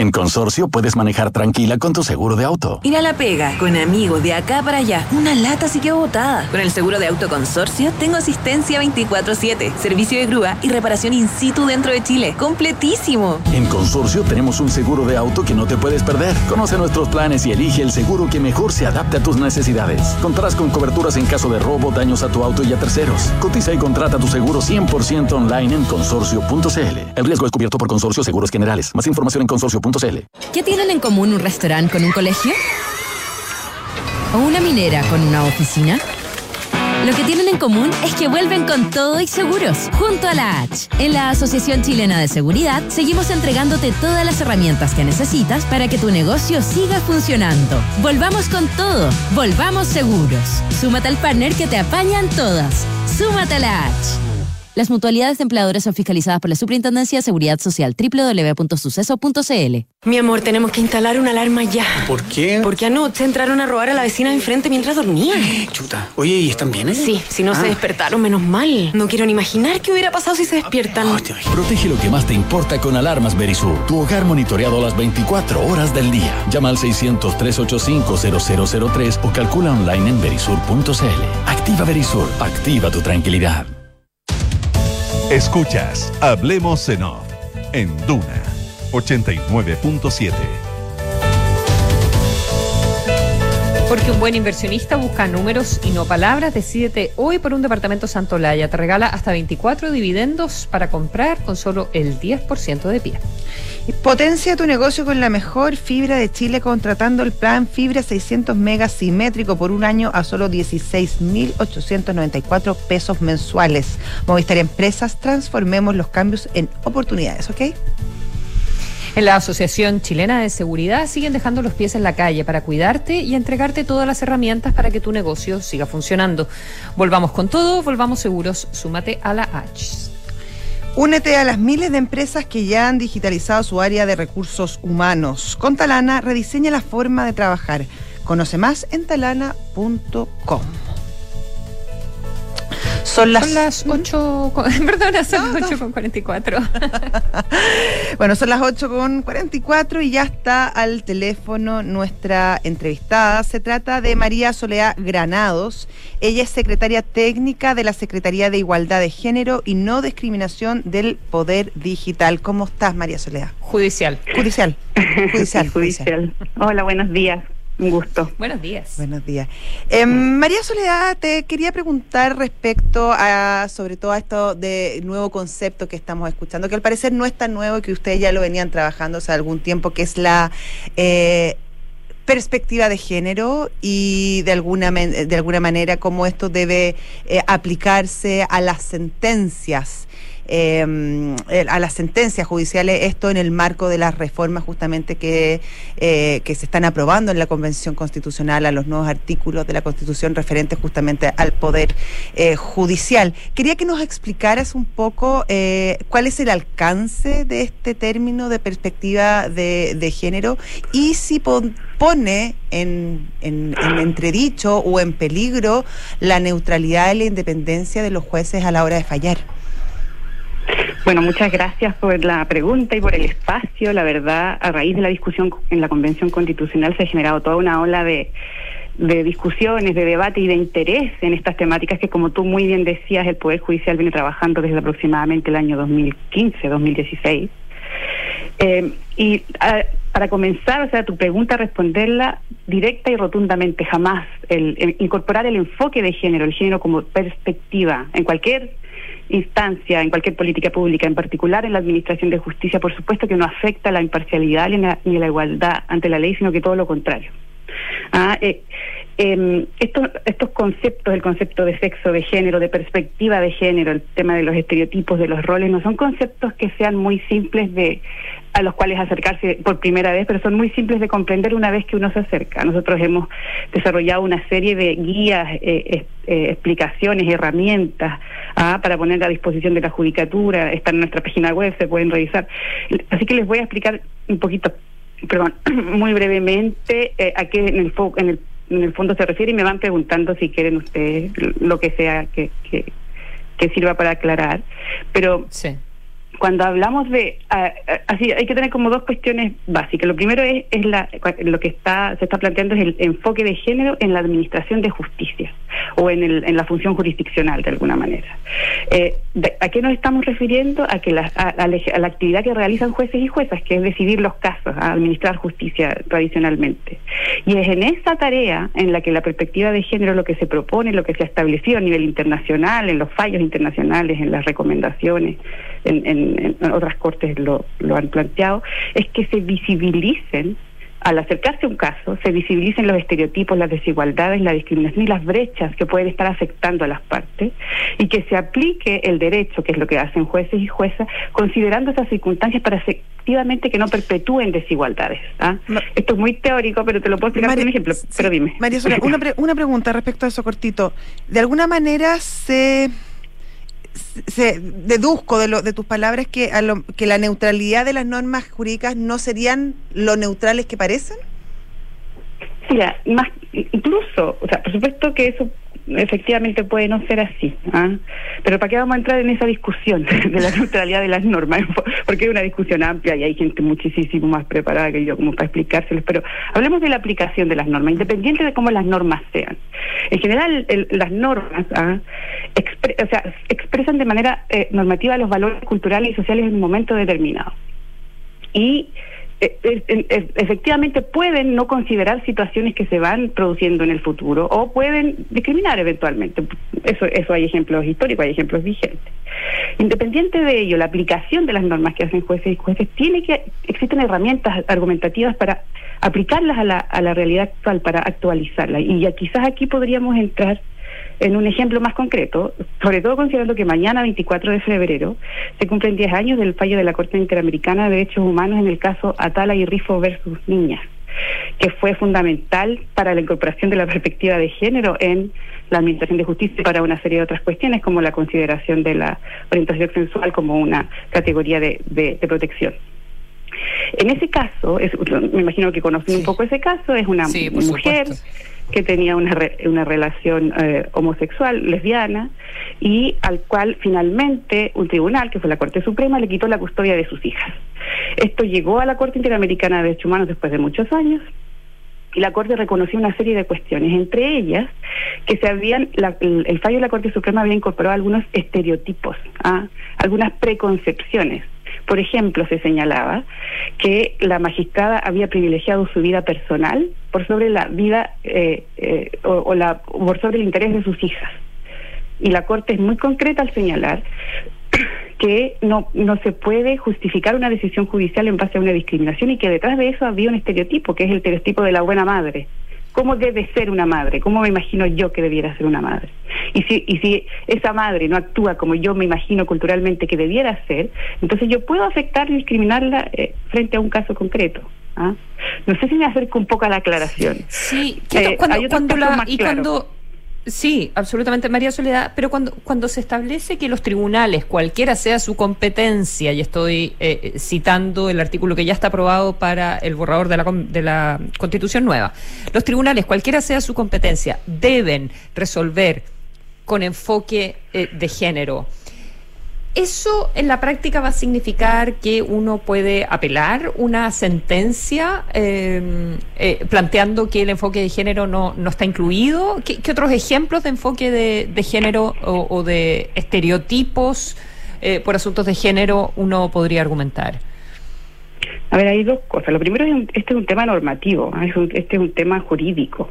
En Consorcio puedes manejar tranquila con tu seguro de auto. Ir a la pega, con amigos de acá para allá. Una lata sí que botada. Con el seguro de auto Consorcio tengo asistencia 24-7, servicio de grúa y reparación in situ dentro de Chile. ¡Completísimo! En Consorcio tenemos un seguro de auto que no te puedes perder. Conoce nuestros planes y elige el seguro que mejor se adapte a tus necesidades. Contarás con coberturas en caso de robo, daños a tu auto y a terceros. Cotiza y contrata tu seguro 100% online en consorcio.cl. El riesgo es cubierto por Consorcio Seguros Generales. Más información en consorcio.cl. ¿Qué tienen en común un restaurante con un colegio? ¿O una minera con una oficina? Lo que tienen en común es que vuelven con todo y seguros, junto a la H. En la Asociación Chilena de Seguridad seguimos entregándote todas las herramientas que necesitas para que tu negocio siga funcionando. Volvamos con todo, volvamos seguros. Súmate al partner que te apañan todas. Súmate a la H. Las mutualidades de empleadores son fiscalizadas por la Superintendencia de Seguridad Social www.suceso.cl. Mi amor, tenemos que instalar una alarma ya. ¿Por qué? Porque anoche entraron a robar a la vecina de enfrente mientras dormía. Chuta. Oye, ¿y están bien? Eh? Sí, si no se ah. despertaron, menos mal. No quiero ni imaginar qué hubiera pasado si se despiertan. Protege lo que más te importa con alarmas Berisur. Tu hogar monitoreado las 24 horas del día. Llama al 600-385-0003 o calcula online en berisur.cl. Activa Berisur. Activa tu tranquilidad. Escuchas Hablemos en Off en Duna 89.7. Porque un buen inversionista busca números y no palabras. Decídete hoy por un departamento Santolaya. Te regala hasta 24 dividendos para comprar con solo el 10% de pie. Potencia tu negocio con la mejor fibra de Chile contratando el plan Fibra 600 megas simétrico por un año a solo 16.894 pesos mensuales. Movistar Empresas, transformemos los cambios en oportunidades, ¿ok? En la Asociación Chilena de Seguridad siguen dejando los pies en la calle para cuidarte y entregarte todas las herramientas para que tu negocio siga funcionando. Volvamos con todo, volvamos seguros, súmate a la H. Únete a las miles de empresas que ya han digitalizado su área de recursos humanos. Con Talana rediseña la forma de trabajar. Conoce más en talana.com. Son las, son las 8, perdona, son las 8 con 44. bueno, son las 8 con 44 y ya está al teléfono nuestra entrevistada. Se trata de María Soleá Granados. Ella es secretaria técnica de la Secretaría de Igualdad de Género y No Discriminación del Poder Digital. ¿Cómo estás, María Soleá? Judicial. Judicial. Judicial. Judicial. Hola, buenos días. Un gusto. Buenos días. Buenos días. Em, María Soledad, te quería preguntar respecto a, sobre todo a esto de nuevo concepto que estamos escuchando, que al parecer no es tan nuevo, que ustedes ya lo venían trabajando hace algún tiempo, que es la eh, perspectiva de género y de alguna, de alguna manera cómo esto debe eh, aplicarse a las sentencias Em, a las sentencias judiciales, esto en el marco de las reformas justamente que, eh, que se están aprobando en la Convención Constitucional, a los nuevos artículos de la Constitución referentes justamente al Poder eh, Judicial. Quería que nos explicaras un poco eh, cuál es el alcance de este término de perspectiva de, de género y si pone en, en, en, entredicho o en peligro la neutralidad y la independencia de los jueces a la hora de fallar. Bueno, muchas gracias por la pregunta y por el espacio. La verdad, a raíz de la discusión en la Convención Constitucional se ha generado toda una ola de, de discusiones, de debate y de interés en estas temáticas que, como tú muy bien decías, el Poder Judicial viene trabajando desde aproximadamente el año 2015, 2016. Eh, y para comenzar, o sea, tu pregunta, responderla directa y rotundamente, jamás. el, incorporar el enfoque de género, el género como perspectiva en cualquier instancia, en cualquier política pública, en particular en la Administración de Justicia, por supuesto que no afecta la imparcialidad ni la, igualdad ante la ley, sino que todo lo contrario. Ah, eh, eh, estos, estos conceptos, el concepto de sexo, de género, de perspectiva de género, el tema de los estereotipos, de los roles, no son conceptos que sean muy simples de a los cuales acercarse por primera vez, pero son muy simples de comprender una vez que uno se acerca. Nosotros hemos desarrollado una serie de guías, eh, eh, explicaciones, herramientas ah, para poner a disposición de la judicatura, están en nuestra página web, se pueden revisar. Así que les voy a explicar un poquito, perdón, muy brevemente eh, a qué en el, en el en el fondo se refiere y me van preguntando si quieren ustedes lo que sea que, que, que sirva para aclarar. Pero sí cuando hablamos de ah, ah, así hay que tener como dos cuestiones básicas. Lo primero es, es la, lo que está se está planteando es el enfoque de género en la administración de justicia o en, el, en la función jurisdiccional de alguna manera. Eh, a qué nos estamos refiriendo a que la, a, la actividad que realizan jueces y juezas que es decidir los casos a administrar justicia tradicionalmente. Y es en esa tarea en la que la perspectiva de género lo que se propone lo que se ha establecido a nivel internacional en los fallos internacionales en las recomendaciones en, otras cortes lo, lo han planteado, es que se visibilicen al acercarse a un caso, se visibilicen los estereotipos, las desigualdades, la discriminación y las brechas que pueden estar afectando a las partes y que se aplique el derecho, que es lo que hacen jueces y juezas, considerando esas circunstancias para efectivamente que no perpetúen desigualdades. ¿ah? Esto es muy teórico, pero te lo puedo explicar con un ejemplo. pero dime. María Sola, una, una pregunta respecto a eso cortito. ¿De alguna manera se se deduzco de, lo, de tus palabras que, a lo, que la neutralidad de las normas jurídicas no serían lo neutrales que parecen. Mira, más incluso, o sea, por supuesto que eso efectivamente puede no ser así. ¿ah? Pero ¿para qué vamos a entrar en esa discusión de la neutralidad de las normas? Porque es una discusión amplia y hay gente muchísimo más preparada que yo como para explicárselos. Pero hablemos de la aplicación de las normas, independiente de cómo las normas sean. En general, las normas ¿ah? o sea, expresan de manera eh, normativa los valores culturales y sociales en un momento determinado. Y efectivamente pueden no considerar situaciones que se van produciendo en el futuro o pueden discriminar eventualmente. Eso, eso hay ejemplos históricos, hay ejemplos vigentes. Independiente de ello, la aplicación de las normas que hacen jueces y jueces tiene que existen herramientas argumentativas para aplicarlas a la, a la realidad actual, para actualizarla. Y ya quizás aquí podríamos entrar en un ejemplo más concreto, sobre todo considerando que mañana, 24 de febrero, se cumplen 10 años del fallo de la Corte Interamericana de Derechos Humanos en el caso Atala y Rifo versus Niñas, que fue fundamental para la incorporación de la perspectiva de género en la Administración de Justicia y para una serie de otras cuestiones, como la consideración de la orientación sexual como una categoría de, de, protección. En ese caso, es, me imagino que conocen un poco ese caso, es una mujer que tenía una, una relación eh, homosexual, lesbiana, y al cual finalmente un tribunal, que fue la Corte Suprema, le quitó la custodia de sus hijas. Esto llegó a la Corte Interamericana de Derechos Humanos después de muchos años, y la Corte reconoció una serie de cuestiones, entre ellas que se habían, el, fallo de la Corte Suprema había incorporado algunos estereotipos, ¿ah? algunas preconcepciones por ejemplo, se señalaba que la magistrada había privilegiado su vida personal por sobre la vida eh, eh, o, la, por sobre el interés de sus hijas. Y la Corte es muy concreta al señalar que no, no se puede justificar una decisión judicial en base a una discriminación y que detrás de eso había un estereotipo, que es el estereotipo de la buena madre cómo debe ser una madre, cómo me imagino yo que debiera ser una madre. Y si, y si esa madre no actúa como yo me imagino culturalmente que debiera ser, entonces yo puedo afectar y discriminarla eh, frente a un caso concreto. ¿ah? No sé si me acerco un poco a la aclaración. Sí, eh, cuando, la, y cuando Sí, absolutamente, María Soledad, pero cuando, cuando se establece que los tribunales, cualquiera sea su competencia, y estoy eh, eh, citando el artículo que ya está aprobado para el borrador de la, de la Constitución nueva, los tribunales, cualquiera sea su competencia, deben resolver con enfoque eh, de género ¿Eso en la práctica va a significar que uno puede apelar una sentencia eh, eh, planteando que el enfoque de género no, no está incluido? ¿Qué, otros ejemplos de enfoque de, género o, de estereotipos eh, por asuntos de género uno podría argumentar? A ver, hay dos cosas. Lo primero es este es un tema normativo, este es un tema jurídico.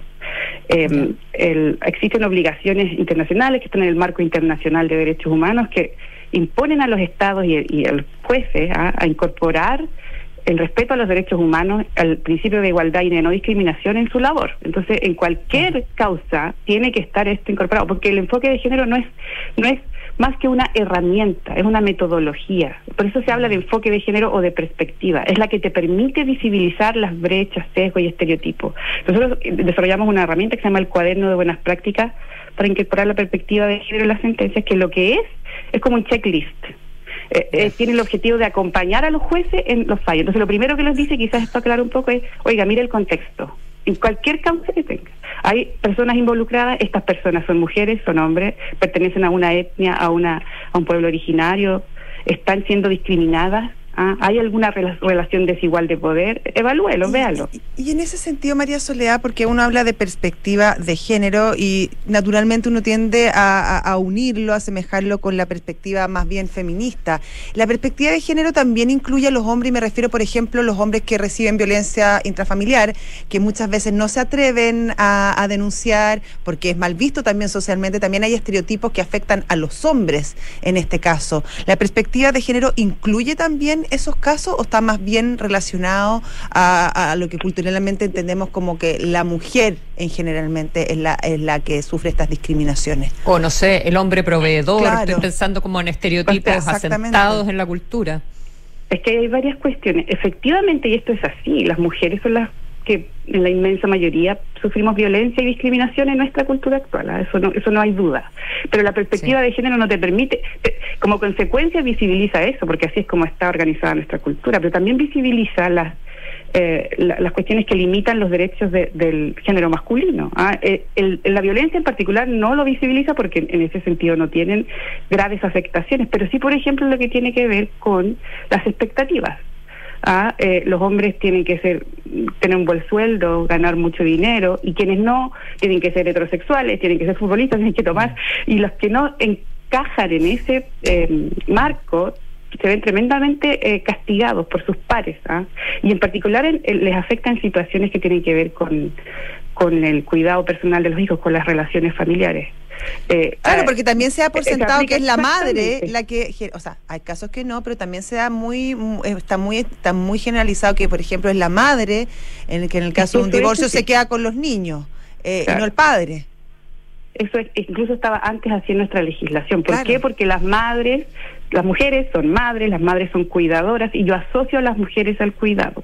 existen obligaciones internacionales que están en el marco internacional de derechos humanos que imponen a los estados y, a los jueces a incorporar el respeto a los derechos humanos, al principio de igualdad y de no discriminación en su labor. Entonces, en cualquier causa tiene que estar esto incorporado, porque el enfoque de género no es, no es más que una herramienta, es una metodología. Por eso se habla de enfoque de género o de perspectiva. Es la que te permite visibilizar las brechas, sesgos y estereotipos. Nosotros desarrollamos una herramienta que se llama el cuaderno de buenas prácticas para incorporar la perspectiva de género en las sentencias, que lo que es es como un checklist. Eh, eh, tiene el objetivo de acompañar a los jueces en los fallos. Entonces, lo primero que les dice, quizás esto aclarar un poco, es, oiga, mire el contexto, en cualquier causa que tenga. Hay personas involucradas, estas personas son mujeres, son hombres, pertenecen a una etnia, a, una, a un pueblo originario, están siendo discriminadas, ¿Ah? ¿Hay alguna relación desigual de poder? Evalúelo, véalo. Y, en ese sentido, María Soledad, porque uno habla de perspectiva de género y naturalmente uno tiende a, unirlo, a asemejarlo con la perspectiva más bien feminista. La perspectiva de género también incluye a los hombres, y me refiero, por ejemplo, a los hombres que reciben violencia intrafamiliar, que muchas veces no se atreven a, a denunciar porque es mal visto también socialmente. También hay estereotipos que afectan a los hombres en este caso. La perspectiva de género incluye también esos casos o está más bien relacionado a, lo que culturalmente entendemos como que la mujer en generalmente es la, es la que sufre estas discriminaciones? O no sé, el hombre proveedor, estoy pensando como en estereotipos asentados en la cultura. Es que hay varias cuestiones. Efectivamente, y esto es así, las mujeres son las que en la inmensa mayoría sufrimos violencia y discriminación en nuestra cultura actual, ¿ah? eso no eso no hay duda. Pero la perspectiva de género no te permite, como consecuencia visibiliza eso, porque así es como está organizada nuestra cultura, pero también visibiliza las eh, las cuestiones que limitan los derechos del género masculino. ¿ah? Eh, la violencia en particular no lo visibiliza porque en, ese sentido no tienen graves afectaciones, pero sí, por ejemplo, lo que tiene que ver con las expectativas a eh, los hombres tienen que ser tener un buen sueldo, ganar mucho dinero y quienes no tienen que ser heterosexuales, tienen que ser futbolistas, tienen que tomar y los que no encajan en ese eh, marco se ven tremendamente eh, castigados por sus pares ¿ah? y en particular les afecta en situaciones que tienen que ver con, con el cuidado personal de los hijos, con las relaciones familiares. Eh, claro, porque también se da por sentado que es la madre la que, o sea, hay casos que no, pero también se da muy, está muy, está muy generalizado que, por ejemplo, es la madre en el que en el caso de un divorcio se queda con los niños, eh, y no el padre. Eso incluso estaba antes así en nuestra legislación. ¿Por qué? Porque las madres, las mujeres son madres, las madres son cuidadoras y yo asocio a las mujeres al cuidado.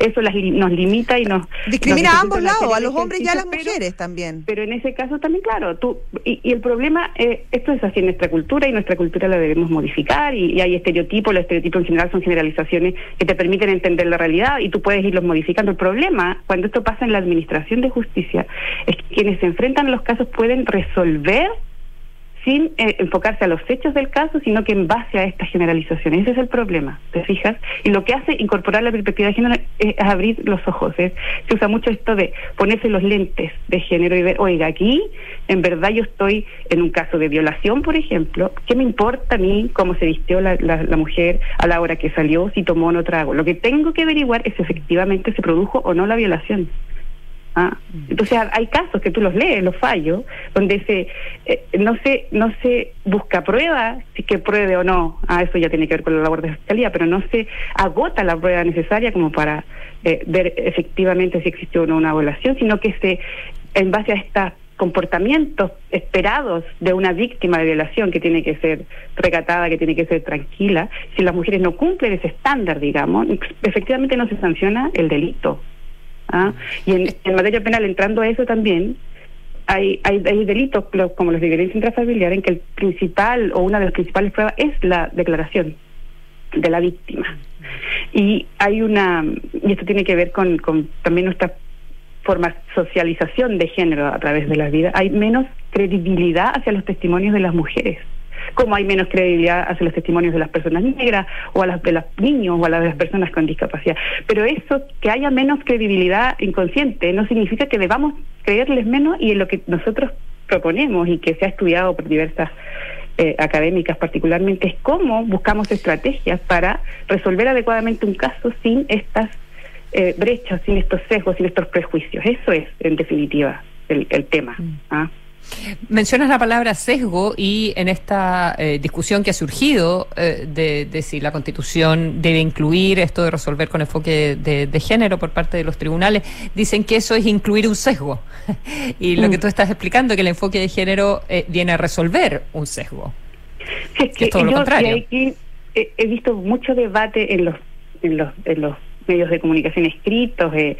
Eso las, nos limita y nos... Discrimina a ambos lados, a los hombres y a las mujeres también. Pero en ese caso también, claro, tú... Y, el problema, eh, esto es así en nuestra cultura y nuestra cultura la debemos modificar y, hay estereotipos, los estereotipos en general son generalizaciones que te permiten entender la realidad y tú puedes irlos modificando. El problema, cuando esto pasa en la administración de justicia, es que quienes se enfrentan a los casos pueden resolver sin eh, enfocarse a los hechos del caso, sino que en base a estas generalizaciones. Ese es el problema, ¿te fijas? Y lo que hace incorporar la perspectiva de género es abrir los ojos. Se usa mucho esto de ponerse los lentes de género y ver, oiga, aquí en verdad yo estoy en un caso de violación, por ejemplo, ¿qué me importa a mí cómo se vistió la, la mujer a la hora que salió, si tomó o no trago? Lo que tengo que averiguar es si efectivamente se produjo o no la violación. Ah, entonces hay casos que tú los lees, los fallos, donde se eh, no se no se busca prueba, si que pruebe o no, ah, eso ya tiene que ver con la labor de fiscalía, pero no se agota la prueba necesaria como para eh, ver efectivamente si existió o no una violación, sino que se, en base a estos comportamientos esperados de una víctima de violación que tiene que ser recatada, que tiene que ser tranquila, si las mujeres no cumplen ese estándar, digamos, efectivamente no se sanciona el delito. ¿Ah? Y en, materia penal, entrando a eso también, hay, hay, delitos como los de violencia intrafamiliar en que el principal o una de las principales pruebas es la declaración de la víctima. Y hay una, y esto tiene que ver con, con también nuestra forma socialización de género a través de la vida, hay menos credibilidad hacia los testimonios de las mujeres como hay menos credibilidad hacia los testimonios de las personas negras o a las de los niños o a las de las personas con discapacidad. Pero eso, que haya menos credibilidad inconsciente, no significa que debamos creerles menos y en lo que nosotros proponemos y que se ha estudiado por diversas eh, académicas particularmente es cómo buscamos estrategias para resolver adecuadamente un caso sin estas eh, brechas, sin estos sesgos, sin estos prejuicios. Eso es, en definitiva, el, tema. ¿ah? Mencionas la palabra sesgo y en esta eh, discusión que ha surgido eh, de, si la Constitución debe incluir esto de resolver con enfoque de, género por parte de los tribunales, dicen que eso es incluir un sesgo. y lo que mm. tú estás explicando, que el enfoque de género eh, viene a resolver un sesgo. es que, es todo lo contrario. he visto mucho debate en los en los, en los medios de comunicación escritos, eh,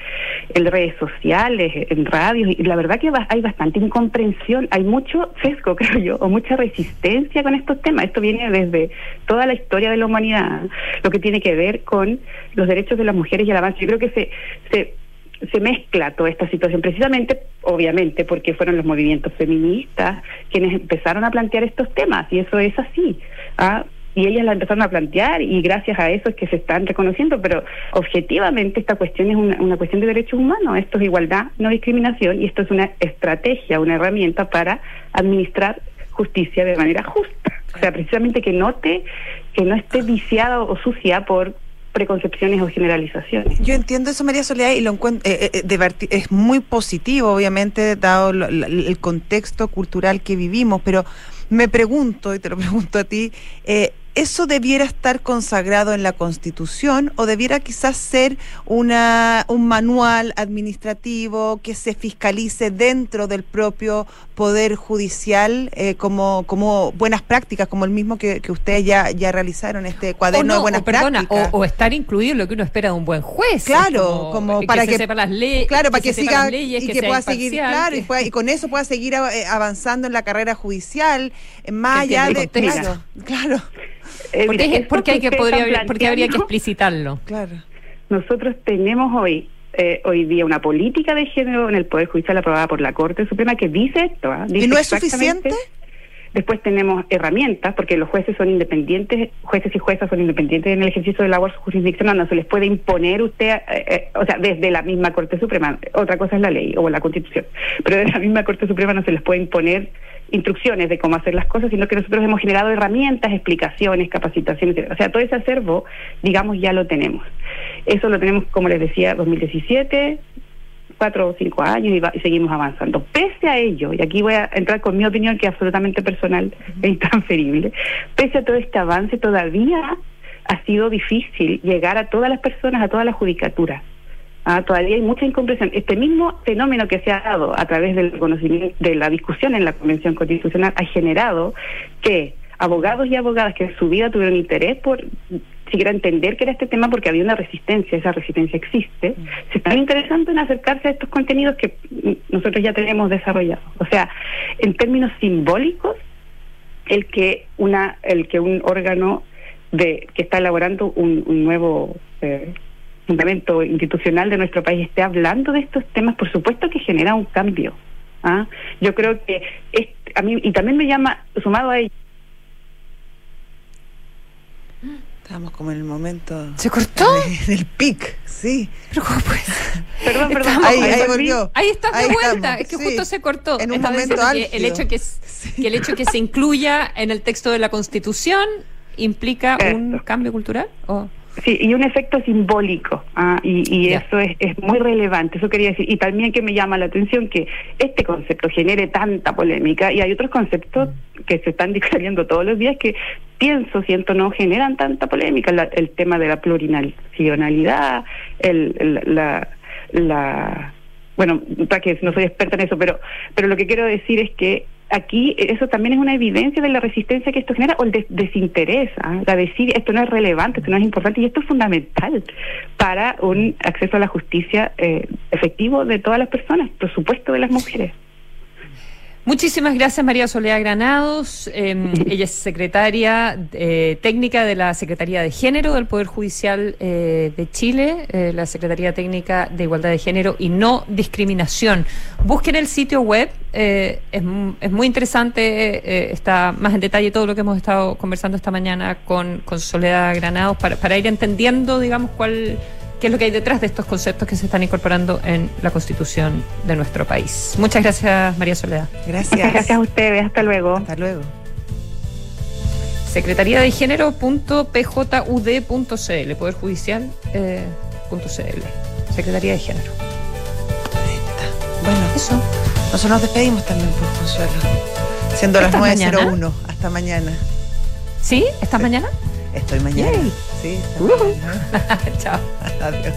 en redes sociales, en radios, y la verdad que hay bastante incomprensión, hay mucho sesgo, creo yo, o mucha resistencia con estos temas. Esto viene desde toda la historia de la humanidad, lo que tiene que ver con los derechos de las mujeres y el avance. Yo creo que se, se se mezcla toda esta situación, precisamente, obviamente, porque fueron los movimientos feministas quienes empezaron a plantear estos temas, y eso es así. ¿ah? Y ellas la empezaron a plantear y gracias a eso es que se están reconociendo, pero objetivamente esta cuestión es una, cuestión de derechos humanos, esto es igualdad, no discriminación y esto es una estrategia, una herramienta para administrar justicia de manera justa, o sea, precisamente que no te, que no esté viciada o sucia por preconcepciones o generalizaciones. Yo entiendo eso, María Soledad, y lo encuentro, eh, eh, es muy positivo, obviamente, dado el contexto cultural que vivimos, pero me pregunto, y te lo pregunto a ti, eh, ¿eso debiera estar consagrado en la Constitución o debiera quizás ser una, un manual administrativo que se fiscalice dentro del propio Poder Judicial eh, como, como buenas prácticas, como el mismo que, que ustedes ya, ya realizaron, este cuaderno de buenas prácticas? O, estar incluido en lo que uno espera de un buen juez. Claro, como, para que, sepa las leyes. Claro, para que, siga y que, pueda seguir, claro, y, con eso pueda seguir eh, avanzando en la carrera judicial, más allá de... Claro, claro. Porque, hay que, podría, porque habría que explicitarlo. Claro. Nosotros tenemos hoy eh, hoy día una política de género en el Poder Judicial aprobada por la Corte Suprema que dice esto. ¿ah? ¿Y no es suficiente? Después tenemos herramientas, porque los jueces son independientes, jueces y juezas son independientes en el ejercicio de labor jurisdiccional, no se les puede imponer usted, eh, eh, o sea, desde la misma Corte Suprema, otra cosa es la ley o la Constitución, pero desde la misma Corte Suprema no se les puede imponer instrucciones de cómo hacer las cosas, sino que nosotros hemos generado herramientas, explicaciones, capacitaciones, o sea, todo ese acervo, digamos, ya lo tenemos. Eso lo tenemos, como les decía, 2017, cuatro o cinco años y, seguimos avanzando. Pese a ello, y aquí voy a entrar con mi opinión que es absolutamente personal e intransferible, pese a todo este avance, todavía ha sido difícil llegar a todas las personas, a toda la judicatura. Ah, todavía hay mucha incomprensión. Este mismo fenómeno que se ha dado a través del conocimiento, de la discusión en la Convención Constitucional ha generado que abogados y abogadas que en su vida tuvieron interés por siquiera entender que era este tema porque había una resistencia, esa resistencia existe, se están interesando en acercarse a estos contenidos que nosotros ya tenemos desarrollados. O sea, en términos simbólicos, el que una, el que un órgano de que está elaborando un, nuevo eh, fundamento institucional de nuestro país esté hablando de estos temas, por supuesto que genera un cambio. ¿ah? Yo creo que es, a mí y también me llama sumado a ello. Estamos como en el momento. ¿Se cortó? Del pic, sí. Pero ¿cómo pues? Perdón, perdón. Ahí, ahí, volvió. Ahí está de vuelta. Es que justo se cortó. En un momento que el hecho que, que el hecho que se incluya en el texto de la Constitución implica un cambio cultural. ¿O? Sí, y un efecto simbólico, ah, y, eso es, es, muy relevante, eso quería decir. Y también que me llama la atención que este concepto genere tanta polémica, y hay otros conceptos que se están discutiendo todos los días que pienso, siento, no generan tanta polémica. el tema de la plurinacionalidad, el, la, la. Bueno, para que no soy experta en eso, pero, pero lo que quiero decir es que aquí eso también es una evidencia de la resistencia que esto genera o el desinterés, ¿ah? la decir esto no es relevante, esto no es importante y esto es fundamental para un acceso a la justicia eh, efectivo de todas las personas, por supuesto de las mujeres. Muchísimas gracias María Soledad Granados. Em, ella es secretaria eh, técnica de la Secretaría de Género del Poder Judicial eh, de Chile, eh, la Secretaría Técnica de Igualdad de Género y No Discriminación. Busquen el sitio web, es, es, muy interesante, está más en detalle todo lo que hemos estado conversando esta mañana con, con Soledad Granados para, para ir entendiendo, digamos, cuál qué es lo que hay detrás de estos conceptos que se están incorporando en la Constitución de nuestro país. Muchas gracias, María Soledad. Gracias. gracias a ustedes. Hasta luego. Hasta luego. Secretaría de Género.pjud.cl, Poder Judicial. Eh, Secretaría de Género. Bueno, eso. Nosotros nos despedimos también, por Consuelo. Siendo las 9.01. Hasta mañana. ¿Sí? ¿Estás mañana? Estoy mañana. Sí. Chao. Adiós.